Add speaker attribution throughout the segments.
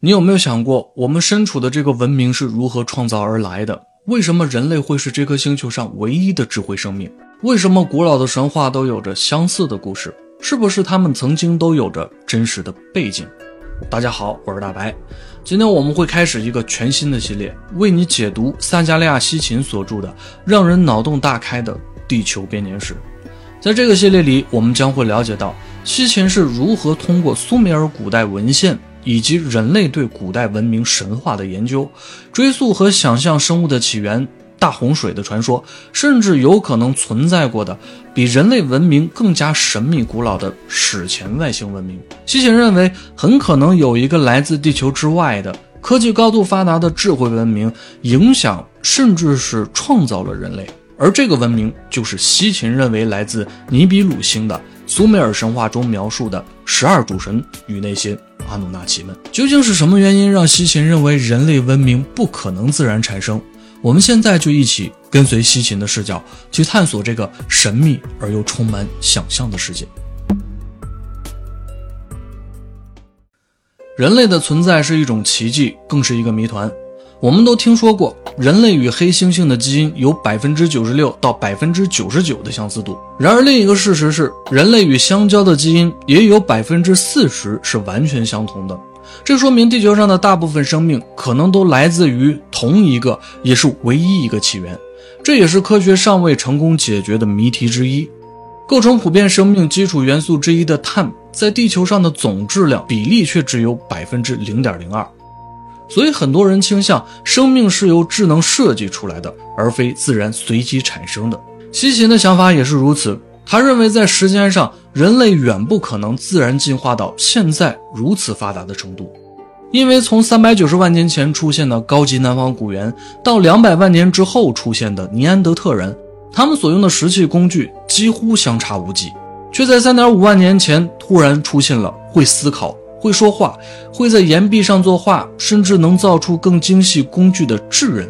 Speaker 1: 你有没有想过，我们身处的这个文明是如何创造而来的？为什么人类会是这颗星球上唯一的智慧生命？为什么古老的神话都有着相似的故事？是不是他们曾经都有着真实的背景？大家好，我是大白。今天我们会开始一个全新的系列，为你解读萨加利亚·西琴所著的让人脑洞大开的《地球编年史》。在这个系列里，我们将会了解到西琴是如何通过苏美尔古代文献。以及人类对古代文明神话的研究，追溯和想象生物的起源、大洪水的传说，甚至有可能存在过的比人类文明更加神秘古老的史前外星文明。西秦认为，很可能有一个来自地球之外的科技高度发达的智慧文明，影响甚至是创造了人类，而这个文明就是西秦认为来自尼比鲁星的苏美尔神话中描述的十二主神与那些。阿努纳奇们究竟是什么原因让西秦认为人类文明不可能自然产生？我们现在就一起跟随西秦的视角去探索这个神秘而又充满想象的世界。人类的存在是一种奇迹，更是一个谜团。我们都听说过，人类与黑猩猩的基因有百分之九十六到百分之九十九的相似度。然而，另一个事实是，人类与香蕉的基因也有百分之四十是完全相同的。这说明地球上的大部分生命可能都来自于同一个，也是唯一一个起源。这也是科学尚未成功解决的谜题之一。构成普遍生命基础元素之一的碳，在地球上的总质量比例却只有百分之零点零二。所以很多人倾向生命是由智能设计出来的，而非自然随机产生的。西秦的想法也是如此。他认为在时间上，人类远不可能自然进化到现在如此发达的程度，因为从三百九十万年前出现的高级南方古猿，到两百万年之后出现的尼安德特人，他们所用的石器工具几乎相差无几，却在三点五万年前突然出现了会思考。会说话，会在岩壁上作画，甚至能造出更精细工具的智人。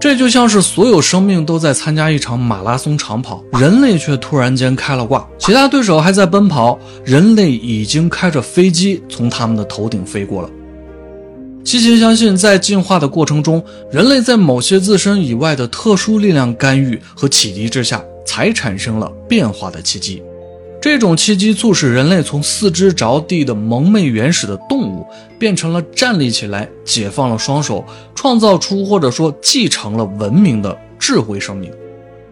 Speaker 1: 这就像是所有生命都在参加一场马拉松长跑，人类却突然间开了挂，其他对手还在奔跑，人类已经开着飞机从他们的头顶飞过了。西秦相信，在进化的过程中，人类在某些自身以外的特殊力量干预和启迪之下，才产生了变化的契机。这种契机促使人类从四肢着地的蒙昧原始的动物，变成了站立起来、解放了双手、创造出或者说继承了文明的智慧生命。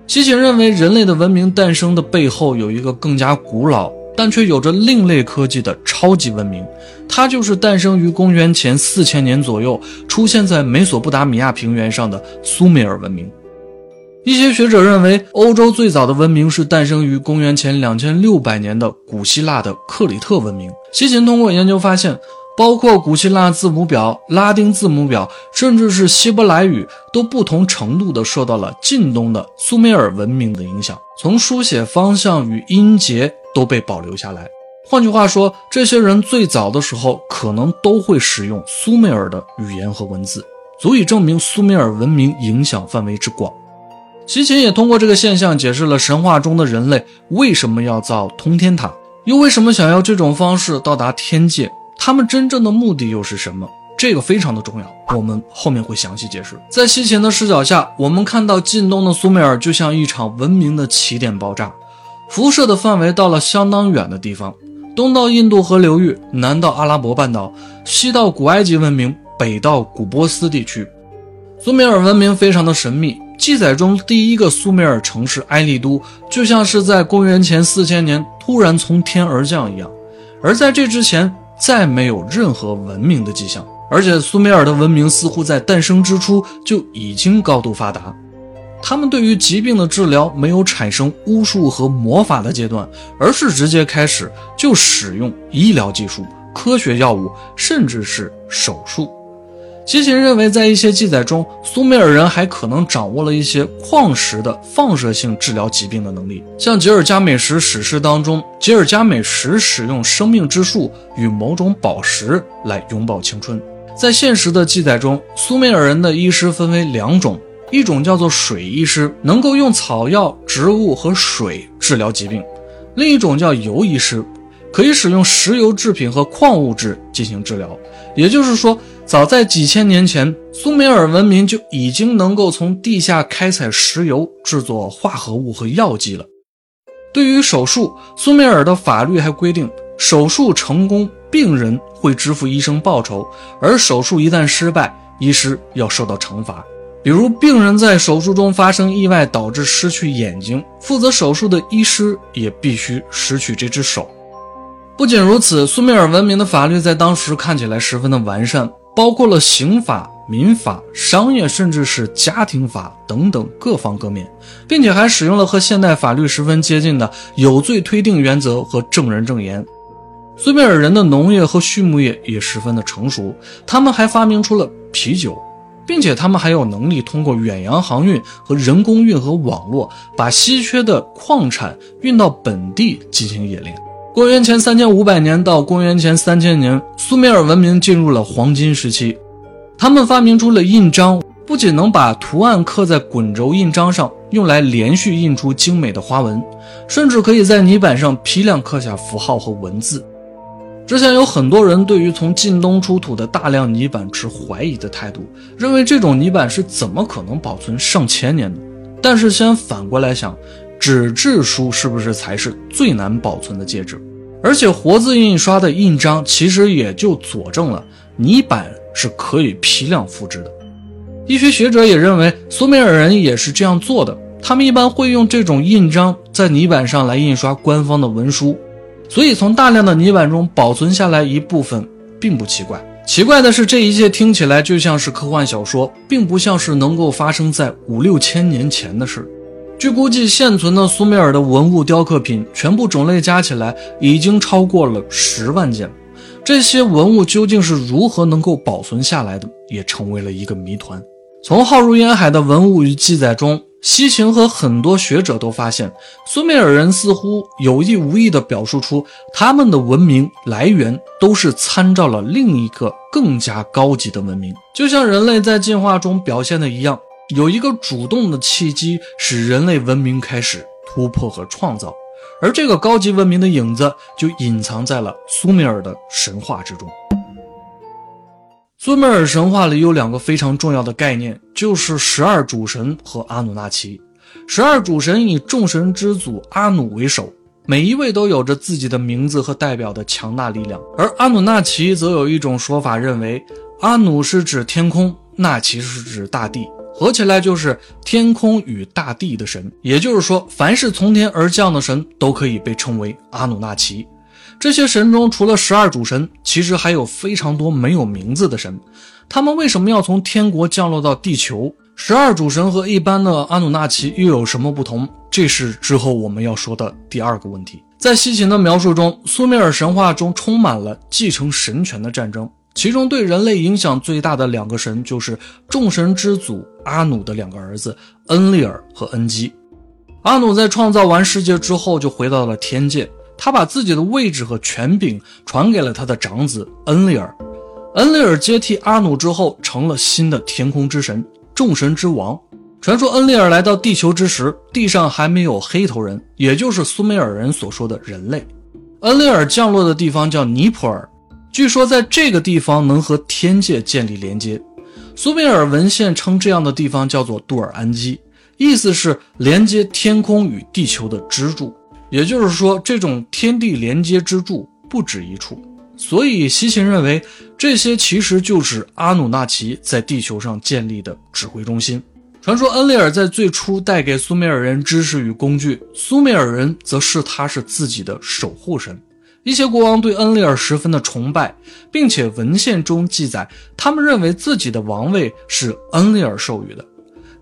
Speaker 1: 西秦认为，人类的文明诞生的背后有一个更加古老，但却有着另类科技的超级文明，它就是诞生于公元前四千年左右，出现在美索不达米亚平原上的苏美尔文明。一些学者认为，欧洲最早的文明是诞生于公元前两千六百年的古希腊的克里特文明。西秦通过研究发现，包括古希腊字母表、拉丁字母表，甚至是希伯来语，都不同程度地受到了近东的苏美尔文明的影响。从书写方向与音节都被保留下来。换句话说，这些人最早的时候可能都会使用苏美尔的语言和文字，足以证明苏美尔文明影响范围之广。西秦也通过这个现象解释了神话中的人类为什么要造通天塔，又为什么想要这种方式到达天界，他们真正的目的又是什么？这个非常的重要，我们后面会详细解释。在西秦的视角下，我们看到近东的苏美尔就像一场文明的起点爆炸，辐射的范围到了相当远的地方，东到印度河流域，南到阿拉伯半岛，西到古埃及文明，北到古波斯地区，苏美尔文明非常的神秘。记载中第一个苏美尔城市埃利都，就像是在公元前四千年突然从天而降一样，而在这之前再没有任何文明的迹象。而且苏美尔的文明似乎在诞生之初就已经高度发达，他们对于疾病的治疗没有产生巫术和魔法的阶段，而是直接开始就使用医疗技术、科学药物，甚至是手术。西秦认为，在一些记载中，苏美尔人还可能掌握了一些矿石的放射性治疗疾病的能力。像吉尔加美什史诗当中，吉尔加美什使用生命之树与某种宝石来永葆青春。在现实的记载中，苏美尔人的医师分为两种，一种叫做水医师，能够用草药、植物和水治疗疾病；另一种叫油医师。可以使用石油制品和矿物质进行治疗。也就是说，早在几千年前，苏美尔文明就已经能够从地下开采石油，制作化合物和药剂了。对于手术，苏美尔的法律还规定，手术成功，病人会支付医生报酬；而手术一旦失败，医师要受到惩罚。比如，病人在手术中发生意外，导致失去眼睛，负责手术的医师也必须失去这只手。不仅如此，苏美尔文明的法律在当时看起来十分的完善，包括了刑法、民法、商业，甚至是家庭法等等各方各面，并且还使用了和现代法律十分接近的有罪推定原则和证人证言。苏美尔人的农业和畜牧业也十分的成熟，他们还发明出了啤酒。并且他们还有能力通过远洋航运和人工运河网络，把稀缺的矿产运到本地进行冶炼。公元前三千五百年到公元前三千年，苏美尔文明进入了黄金时期。他们发明出了印章，不仅能把图案刻在滚轴印章上，用来连续印出精美的花纹，甚至可以在泥板上批量刻下符号和文字。之前有很多人对于从近东出土的大量泥板持怀疑的态度，认为这种泥板是怎么可能保存上千年的？但是先反过来想，纸质书是不是才是最难保存的介质？而且活字印刷的印章其实也就佐证了泥板是可以批量复制的。医学学者也认为苏美尔人也是这样做的，他们一般会用这种印章在泥板上来印刷官方的文书。所以，从大量的泥板中保存下来一部分，并不奇怪。奇怪的是，这一切听起来就像是科幻小说，并不像是能够发生在五六千年前的事。据估计，现存的苏美尔的文物雕刻品全部种类加起来已经超过了十万件。这些文物究竟是如何能够保存下来的，也成为了一个谜团。从浩如烟海的文物与记载中。西秦和很多学者都发现，苏美尔人似乎有意无意地表述出他们的文明来源都是参照了另一个更加高级的文明，就像人类在进化中表现的一样，有一个主动的契机使人类文明开始突破和创造，而这个高级文明的影子就隐藏在了苏美尔的神话之中。苏美尔神话里有两个非常重要的概念，就是十二主神和阿努纳奇。十二主神以众神之祖阿努为首，每一位都有着自己的名字和代表的强大力量。而阿努纳奇则有一种说法认为，阿努是指天空，纳奇是指大地，合起来就是天空与大地的神。也就是说，凡是从天而降的神都可以被称为阿努纳奇。这些神中，除了十二主神，其实还有非常多没有名字的神。他们为什么要从天国降落到地球？十二主神和一般的阿努纳奇又有什么不同？这是之后我们要说的第二个问题。在西秦的描述中，苏美尔神话中充满了继承神权的战争，其中对人类影响最大的两个神就是众神之祖阿努的两个儿子恩利尔和恩基。阿努在创造完世界之后，就回到了天界。他把自己的位置和权柄传给了他的长子恩利尔，恩利尔接替阿努之后，成了新的天空之神、众神之王。传说恩利尔来到地球之时，地上还没有黑头人，也就是苏美尔人所说的人类。恩利尔降落的地方叫尼普尔，据说在这个地方能和天界建立连接。苏美尔文献称这样的地方叫做杜尔安基，意思是连接天空与地球的支柱。也就是说，这种天地连接之柱不止一处，所以西秦认为这些其实就是阿努纳奇在地球上建立的指挥中心。传说恩利尔在最初带给苏美尔人知识与工具，苏美尔人则视他是自己的守护神。一些国王对恩利尔十分的崇拜，并且文献中记载，他们认为自己的王位是恩利尔授予的。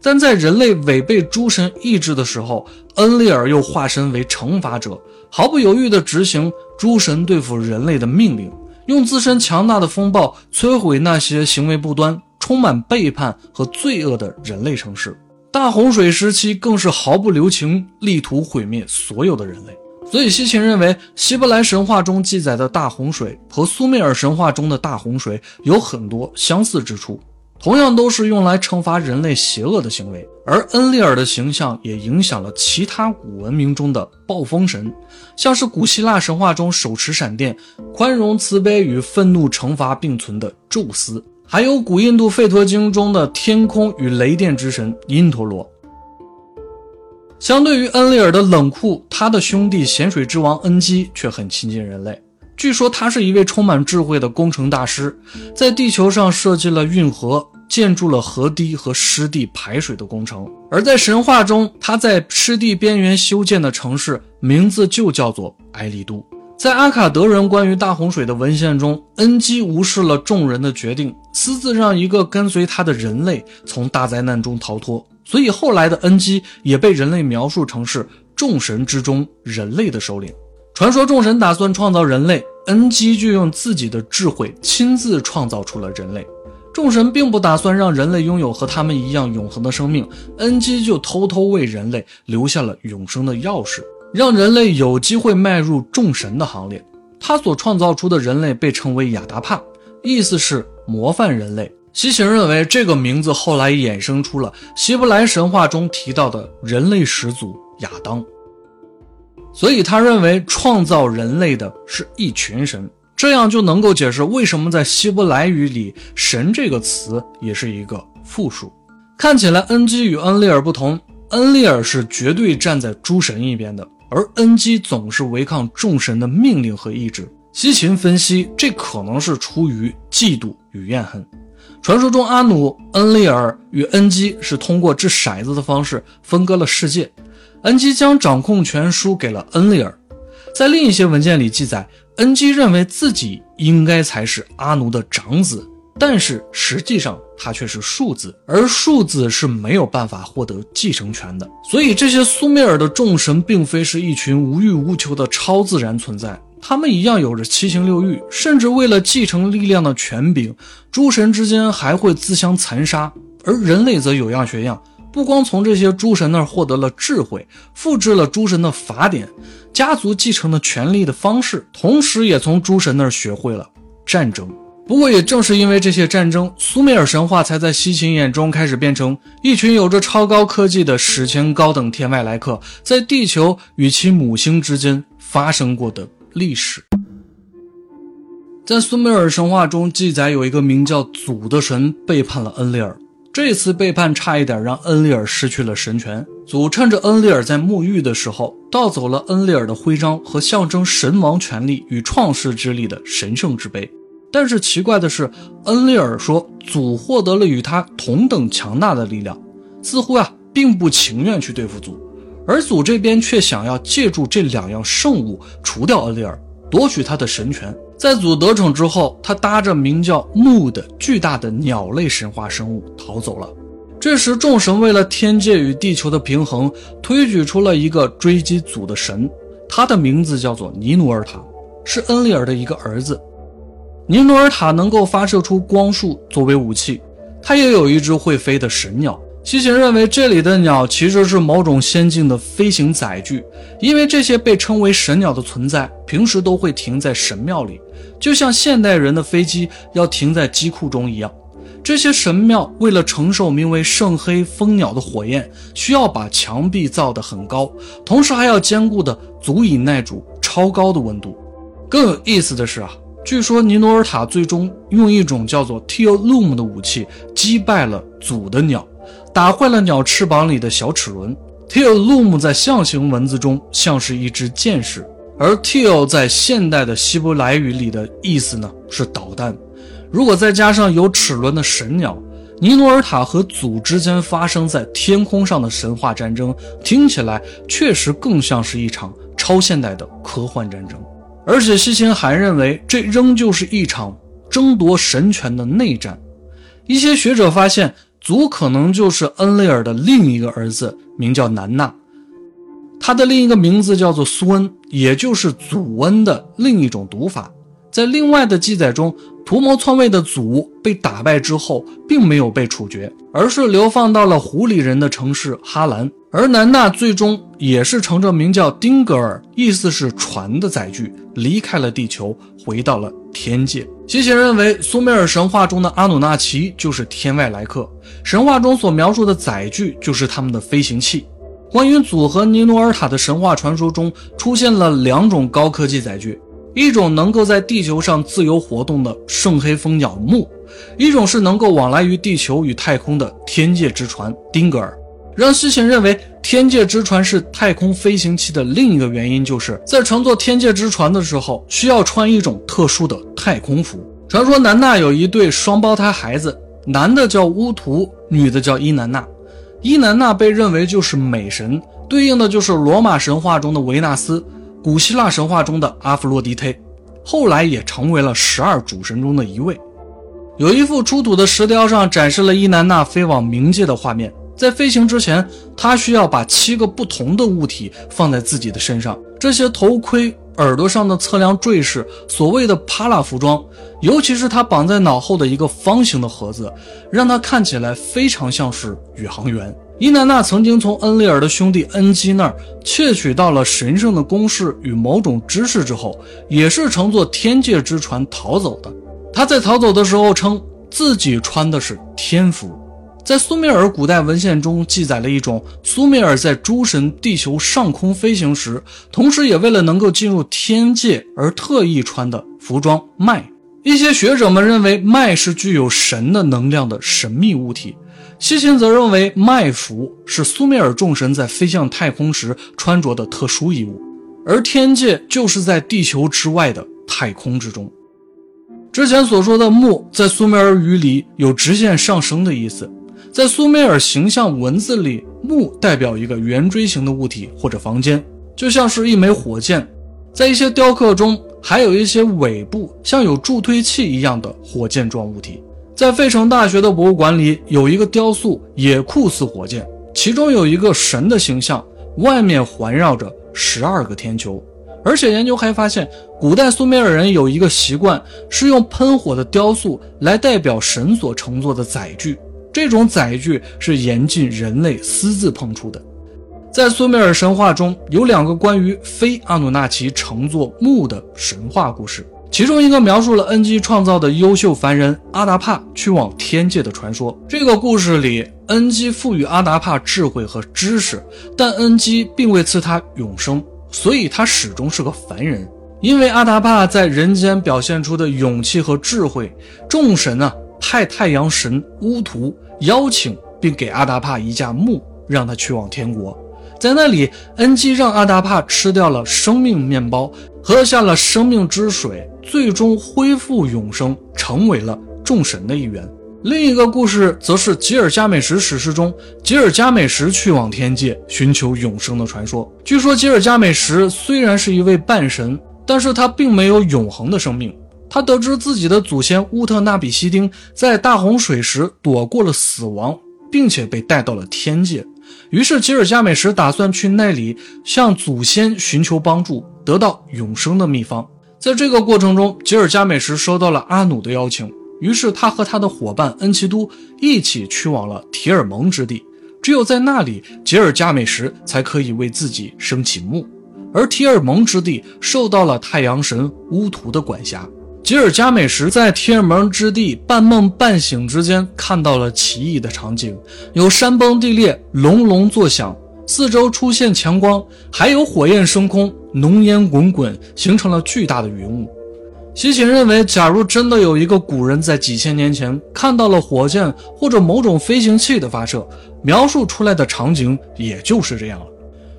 Speaker 1: 但在人类违背诸神意志的时候，恩利尔又化身为惩罚者，毫不犹豫地执行诸神对付人类的命令，用自身强大的风暴摧毁那些行为不端、充满背叛和罪恶的人类城市。大洪水时期更是毫不留情，力图毁灭所有的人类。所以西秦认为，希伯来神话中记载的大洪水和苏美尔神话中的大洪水有很多相似之处。同样都是用来惩罚人类邪恶的行为。而恩利尔的形象也影响了其他古文明中的暴风神，像是古希腊神话中手持闪电、宽容慈悲与愤怒惩罚并存的宙斯，还有古印度吠陀经中的天空与雷电之神因陀罗。相对于恩利尔的冷酷，他的兄弟咸水之王恩基却很亲近人类。据说他是一位充满智慧的工程大师，在地球上设计了运河。建筑了河堤和湿地排水的工程，而在神话中，他在湿地边缘修建的城市名字就叫做埃利都。在阿卡德人关于大洪水的文献中，恩基无视了众人的决定，私自让一个跟随他的人类从大灾难中逃脱，所以后来的恩基也被人类描述成是众神之中人类的首领。传说众神打算创造人类，恩基就用自己的智慧亲自创造出了人类。众神并不打算让人类拥有和他们一样永恒的生命，恩基就偷偷为人类留下了永生的钥匙，让人类有机会迈入众神的行列。他所创造出的人类被称为亚达帕，意思是模范人类。西秦认为这个名字后来衍生出了希伯来神话中提到的人类始祖亚当，所以他认为创造人类的是一群神。这样就能够解释为什么在希伯来语里“神”这个词也是一个复数。看起来恩基与恩利尔不同，恩利尔是绝对站在诸神一边的，而恩基总是违抗众神的命令和意志。西秦分析，这可能是出于嫉妒与怨恨。传说中，阿努、恩利尔与恩基是通过掷骰子的方式分割了世界，恩基将掌控权输给了恩利尔。在另一些文件里记载。恩基认为自己应该才是阿奴的长子，但是实际上他却是庶子，而庶子是没有办法获得继承权的。所以这些苏美尔的众神并非是一群无欲无求的超自然存在，他们一样有着七情六欲，甚至为了继承力量的权柄，诸神之间还会自相残杀。而人类则有样学样。不光从这些诸神那儿获得了智慧，复制了诸神的法典、家族继承的权利的方式，同时也从诸神那儿学会了战争。不过，也正是因为这些战争，苏美尔神话才在西秦眼中开始变成一群有着超高科技的史前高等天外来客，在地球与其母星之间发生过的历史。在苏美尔神话中记载，有一个名叫祖的神背叛了恩利尔。这次背叛差一点让恩利尔失去了神权。祖趁着恩利尔在沐浴的时候，盗走了恩利尔的徽章和象征神王权力与创世之力的神圣之杯。但是奇怪的是，恩利尔说祖获得了与他同等强大的力量，似乎啊并不情愿去对付祖，而祖这边却想要借助这两样圣物除掉恩利尔，夺取他的神权。在祖得逞之后，他搭着名叫木的巨大的鸟类神话生物逃走了。这时，众神为了天界与地球的平衡，推举出了一个追击祖的神，他的名字叫做尼努尔塔，是恩利尔的一个儿子。尼努尔塔能够发射出光束作为武器，他也有一只会飞的神鸟。西秦认为，这里的鸟其实是某种先进的飞行载具，因为这些被称为神鸟的存在，平时都会停在神庙里，就像现代人的飞机要停在机库中一样。这些神庙为了承受名为圣黑蜂鸟的火焰，需要把墙壁造得很高，同时还要坚固的足以耐住超高的温度。更有意思的是啊，据说尼罗尔塔最终用一种叫做 t e o l u m 的武器击败了祖的鸟。打坏了鸟翅膀里的小齿轮。Teolum 在象形文字中像是一只箭矢，而 Teo 在现代的希伯来语里的意思呢是导弹。如果再加上有齿轮的神鸟，尼努尔塔和祖之间发生在天空上的神话战争，听起来确实更像是一场超现代的科幻战争。而且西秦还认为，这仍旧是一场争夺神权的内战。一些学者发现。祖可能就是恩雷尔的另一个儿子，名叫南纳，他的另一个名字叫做苏恩，也就是祖恩的另一种读法。在另外的记载中，图谋篡位的祖被打败之后，并没有被处决，而是流放到了狐狸人的城市哈兰。而南娜最终也是乘着名叫丁格尔，意思是船的载具，离开了地球，回到了天界。西秦认为，苏美尔神话中的阿努纳奇就是天外来客，神话中所描述的载具就是他们的飞行器。关于祖和尼努尔塔的神话传说中，出现了两种高科技载具，一种能够在地球上自由活动的圣黑蜂鸟木，一种是能够往来于地球与太空的天界之船丁格尔。让西秦认为天界之船是太空飞行器的另一个原因，就是在乘坐天界之船的时候，需要穿一种特殊的太空服。传说南娜有一对双胞胎孩子，男的叫乌图，女的叫伊南娜。伊南娜被认为就是美神，对应的就是罗马神话中的维纳斯，古希腊神话中的阿弗洛狄忒，后来也成为了十二主神中的一位。有一幅出土的石雕上展示了伊南娜飞往冥界的画面。在飞行之前，他需要把七个不同的物体放在自己的身上。这些头盔、耳朵上的测量坠饰，所谓的帕拉服装，尤其是他绑在脑后的一个方形的盒子，让他看起来非常像是宇航员。伊南娜曾经从恩利尔的兄弟恩基那儿窃取到了神圣的公式与某种知识之后，也是乘坐天界之船逃走的。他在逃走的时候称自己穿的是天服。在苏美尔古代文献中记载了一种苏美尔在诸神地球上空飞行时，同时也为了能够进入天界而特意穿的服装麦。一些学者们认为麦是具有神的能量的神秘物体，西秦则认为麦服是苏美尔众神在飞向太空时穿着的特殊衣物，而天界就是在地球之外的太空之中。之前所说的木在苏美尔语里有直线上升的意思。在苏美尔形象文字里，木代表一个圆锥形的物体或者房间，就像是一枚火箭。在一些雕刻中，还有一些尾部像有助推器一样的火箭状物体。在费城大学的博物馆里，有一个雕塑，也酷似火箭，其中有一个神的形象，外面环绕着十二个天球。而且研究还发现，古代苏美尔人有一个习惯，是用喷火的雕塑来代表神所乘坐的载具。这种载具是严禁人类私自碰触的。在苏美尔神话中有两个关于非阿努纳奇乘坐木的神话故事，其中一个描述了恩基创造的优秀凡人阿达帕去往天界的传说。这个故事里，恩基赋予阿达帕智慧和知识，但恩基并未赐他永生，所以他始终是个凡人。因为阿达帕在人间表现出的勇气和智慧，众神啊派太阳神乌图。邀请并给阿达帕一架木，让他去往天国。在那里，恩基让阿达帕吃掉了生命面包，喝下了生命之水，最终恢复永生，成为了众神的一员。另一个故事则是吉尔加美什史诗中吉尔加美什去往天界寻求永生的传说。据说吉尔加美什虽然是一位半神，但是他并没有永恒的生命。他得知自己的祖先乌特纳比西丁在大洪水时躲过了死亡，并且被带到了天界。于是吉尔加美什打算去那里向祖先寻求帮助，得到永生的秘方。在这个过程中，吉尔加美什收到了阿努的邀请，于是他和他的伙伴恩奇都一起去往了提尔蒙之地。只有在那里，吉尔加美什才可以为自己升起墓，而提尔蒙之地受到了太阳神乌图的管辖。吉尔加美什在天门之地半梦半醒之间，看到了奇异的场景：有山崩地裂、隆隆作响，四周出现强光，还有火焰升空、浓烟滚滚，形成了巨大的云雾。西秦认为，假如真的有一个古人在几千年前看到了火箭或者某种飞行器的发射，描述出来的场景也就是这样了。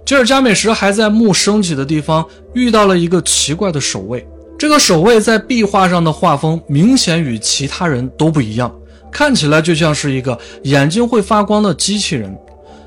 Speaker 1: 吉尔加美什还在墓升起的地方遇到了一个奇怪的守卫。这个守卫在壁画上的画风明显与其他人都不一样，看起来就像是一个眼睛会发光的机器人。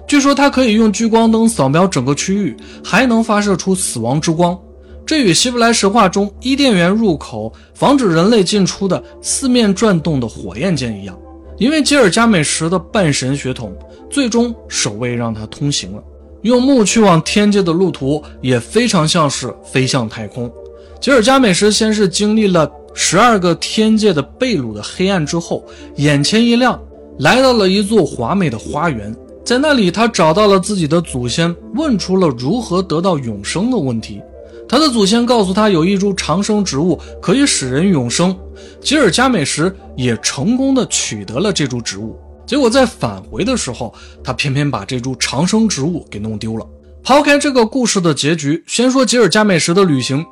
Speaker 1: 据说他可以用聚光灯扫描整个区域，还能发射出死亡之光。这与希伯来神话中伊甸园入口防止人类进出的四面转动的火焰剑一样。因为吉尔加美什的半神血统，最终守卫让他通行了。用木去往天界的路途也非常像是飞向太空。吉尔加美什先是经历了十二个天界的贝鲁的黑暗之后，眼前一亮，来到了一座华美的花园。在那里，他找到了自己的祖先，问出了如何得到永生的问题。他的祖先告诉他，有一株长生植物可以使人永生。吉尔加美什也成功的取得了这株植物。结果在返回的时候，他偏偏把这株长生植物给弄丢了。抛开这个故事的结局，先说吉尔加美什的旅行。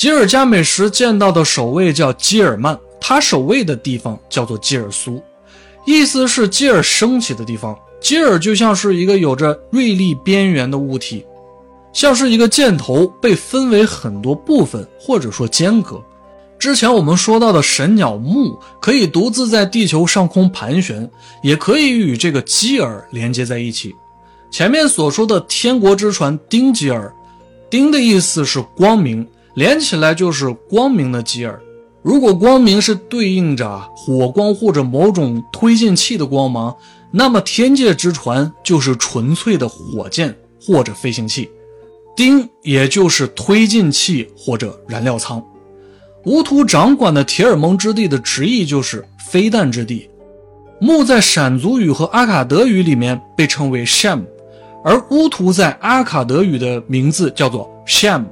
Speaker 1: 吉尔加美什见到的守卫叫基尔曼，他守卫的地方叫做基尔苏，意思是基尔升起的地方。基尔就像是一个有着锐利边缘的物体，像是一个箭头被分为很多部分，或者说间隔。之前我们说到的神鸟木可以独自在地球上空盘旋，也可以与这个基尔连接在一起。前面所说的天国之船丁吉尔，丁的意思是光明，连起来就是光明的吉尔。如果光明是对应着火光或者某种推进器的光芒。那么天界之船就是纯粹的火箭或者飞行器，丁也就是推进器或者燃料舱。乌图掌管的铁尔蒙之地的直译就是飞弹之地。木在闪族语和阿卡德语里面被称为 Sham，而乌图在阿卡德语的名字叫做 Sham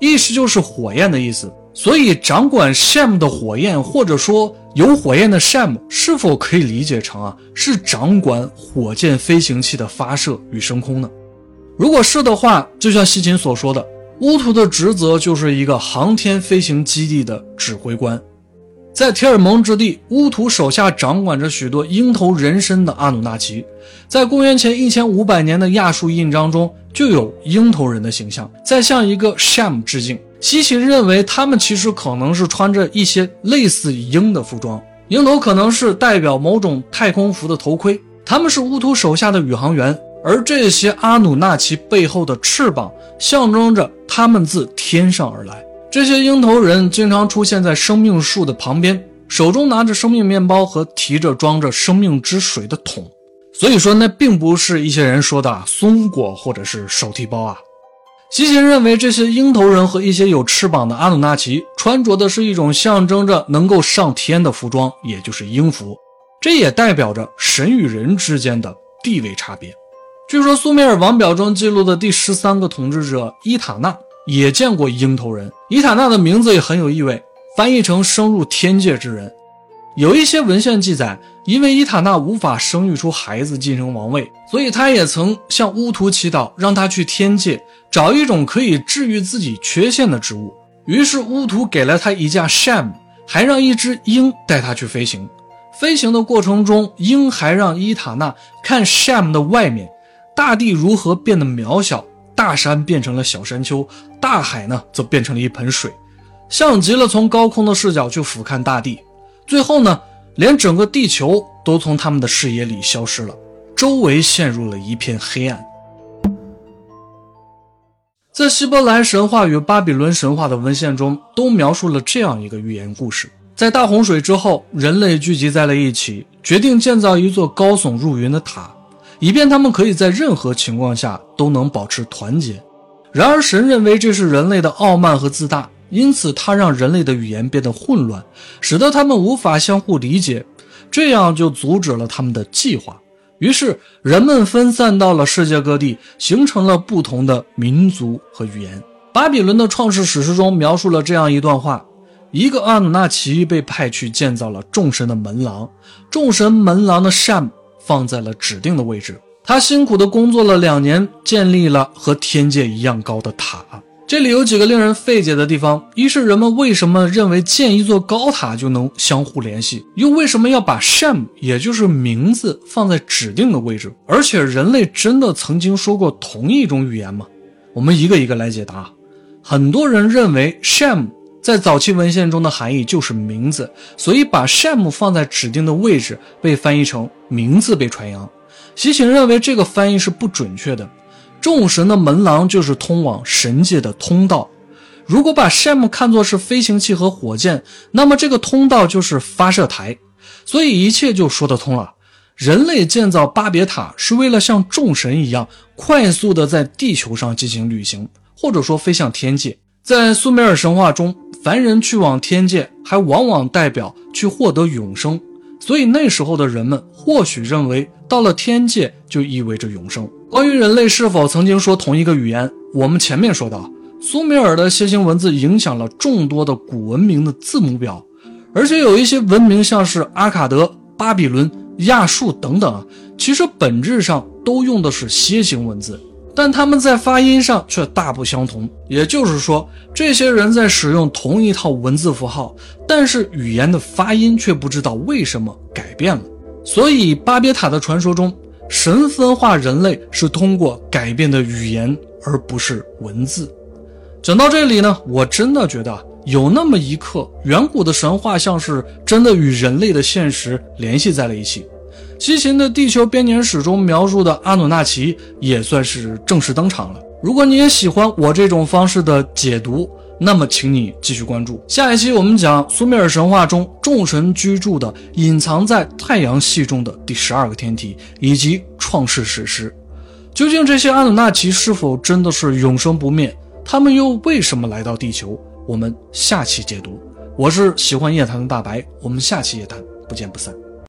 Speaker 1: Ish，Ish 就是火焰的意思。所以掌管 Sham 的火焰，或者说有火焰的 Sham，是否可以理解成啊是掌管火箭飞行器的发射与升空呢？如果是的话，就像西秦所说的，乌图的职责就是一个航天飞行基地的指挥官。在铁尔蒙之地，乌图手下掌管着许多鹰头人身的阿努纳奇。在公元前一千五百年的亚述印章中，就有鹰头人的形象，在向一个 Sham 致敬。西奇认为，他们其实可能是穿着一些类似鹰的服装，鹰头可能是代表某种太空服的头盔。他们是乌图手下的宇航员，而这些阿努纳奇背后的翅膀，象征着他们自天上而来。这些鹰头人经常出现在生命树的旁边，手中拿着生命面包和提着装着生命之水的桶。所以说，那并不是一些人说的松果或者是手提包啊。西秦认为，这些鹰头人和一些有翅膀的阿努纳奇穿着的是一种象征着能够上天的服装，也就是鹰服。这也代表着神与人之间的地位差别。据说苏美尔王表中记录的第十三个统治者伊塔纳也见过鹰头人。伊塔纳的名字也很有意味，翻译成“升入天界之人”。有一些文献记载，因为伊塔纳无法生育出孩子继承王位，所以他也曾向乌图祈祷，让他去天界找一种可以治愈自己缺陷的植物。于是乌图给了他一架 Sham，还让一只鹰带他去飞行。飞行的过程中，鹰还让伊塔纳看 Sham 的外面，大地如何变得渺小，大山变成了小山丘，大海呢则变成了一盆水，像极了从高空的视角去俯瞰大地。最后呢，连整个地球都从他们的视野里消失了，周围陷入了一片黑暗。在希伯来神话与巴比伦神话的文献中，都描述了这样一个寓言故事：在大洪水之后，人类聚集在了一起，决定建造一座高耸入云的塔，以便他们可以在任何情况下都能保持团结。然而，神认为这是人类的傲慢和自大。因此，它让人类的语言变得混乱，使得他们无法相互理解，这样就阻止了他们的计划。于是，人们分散到了世界各地，形成了不同的民族和语言。巴比伦的创世史诗中描述了这样一段话：一个阿努纳奇被派去建造了众神的门廊，众神门廊的 Sham 放在了指定的位置。他辛苦地工作了两年，建立了和天界一样高的塔。这里有几个令人费解的地方：一是人们为什么认为建一座高塔就能相互联系，又为什么要把 Sham，也就是名字放在指定的位置？而且人类真的曾经说过同一种语言吗？我们一个一个来解答。很多人认为 Sham 在早期文献中的含义就是名字，所以把 Sham 放在指定的位置被翻译成名字被传扬。西秦认为这个翻译是不准确的。众神的门廊就是通往神界的通道。如果把 Sham 看作是飞行器和火箭，那么这个通道就是发射台。所以一切就说得通了。人类建造巴别塔是为了像众神一样快速的在地球上进行旅行，或者说飞向天界。在苏美尔神话中，凡人去往天界，还往往代表去获得永生。所以那时候的人们或许认为，到了天界就意味着永生。关于人类是否曾经说同一个语言，我们前面说到，苏美尔的楔形文字影响了众多的古文明的字母表，而且有一些文明，像是阿卡德、巴比伦、亚述等等，其实本质上都用的是楔形文字。但他们在发音上却大不相同，也就是说，这些人在使用同一套文字符号，但是语言的发音却不知道为什么改变了。所以，巴别塔的传说中，神分化人类是通过改变的语言，而不是文字。讲到这里呢，我真的觉得有那么一刻，远古的神话像是真的与人类的现实联系在了一起。西秦的《地球编年史》中描述的阿努纳奇也算是正式登场了。如果你也喜欢我这种方式的解读，那么请你继续关注。下一期我们讲苏美尔神话中众神居住的、隐藏在太阳系中的第十二个天体，以及创世史诗。究竟这些阿努纳奇是否真的是永生不灭？他们又为什么来到地球？我们下期解读。我是喜欢夜谈的大白，我们下期夜谈不见不散。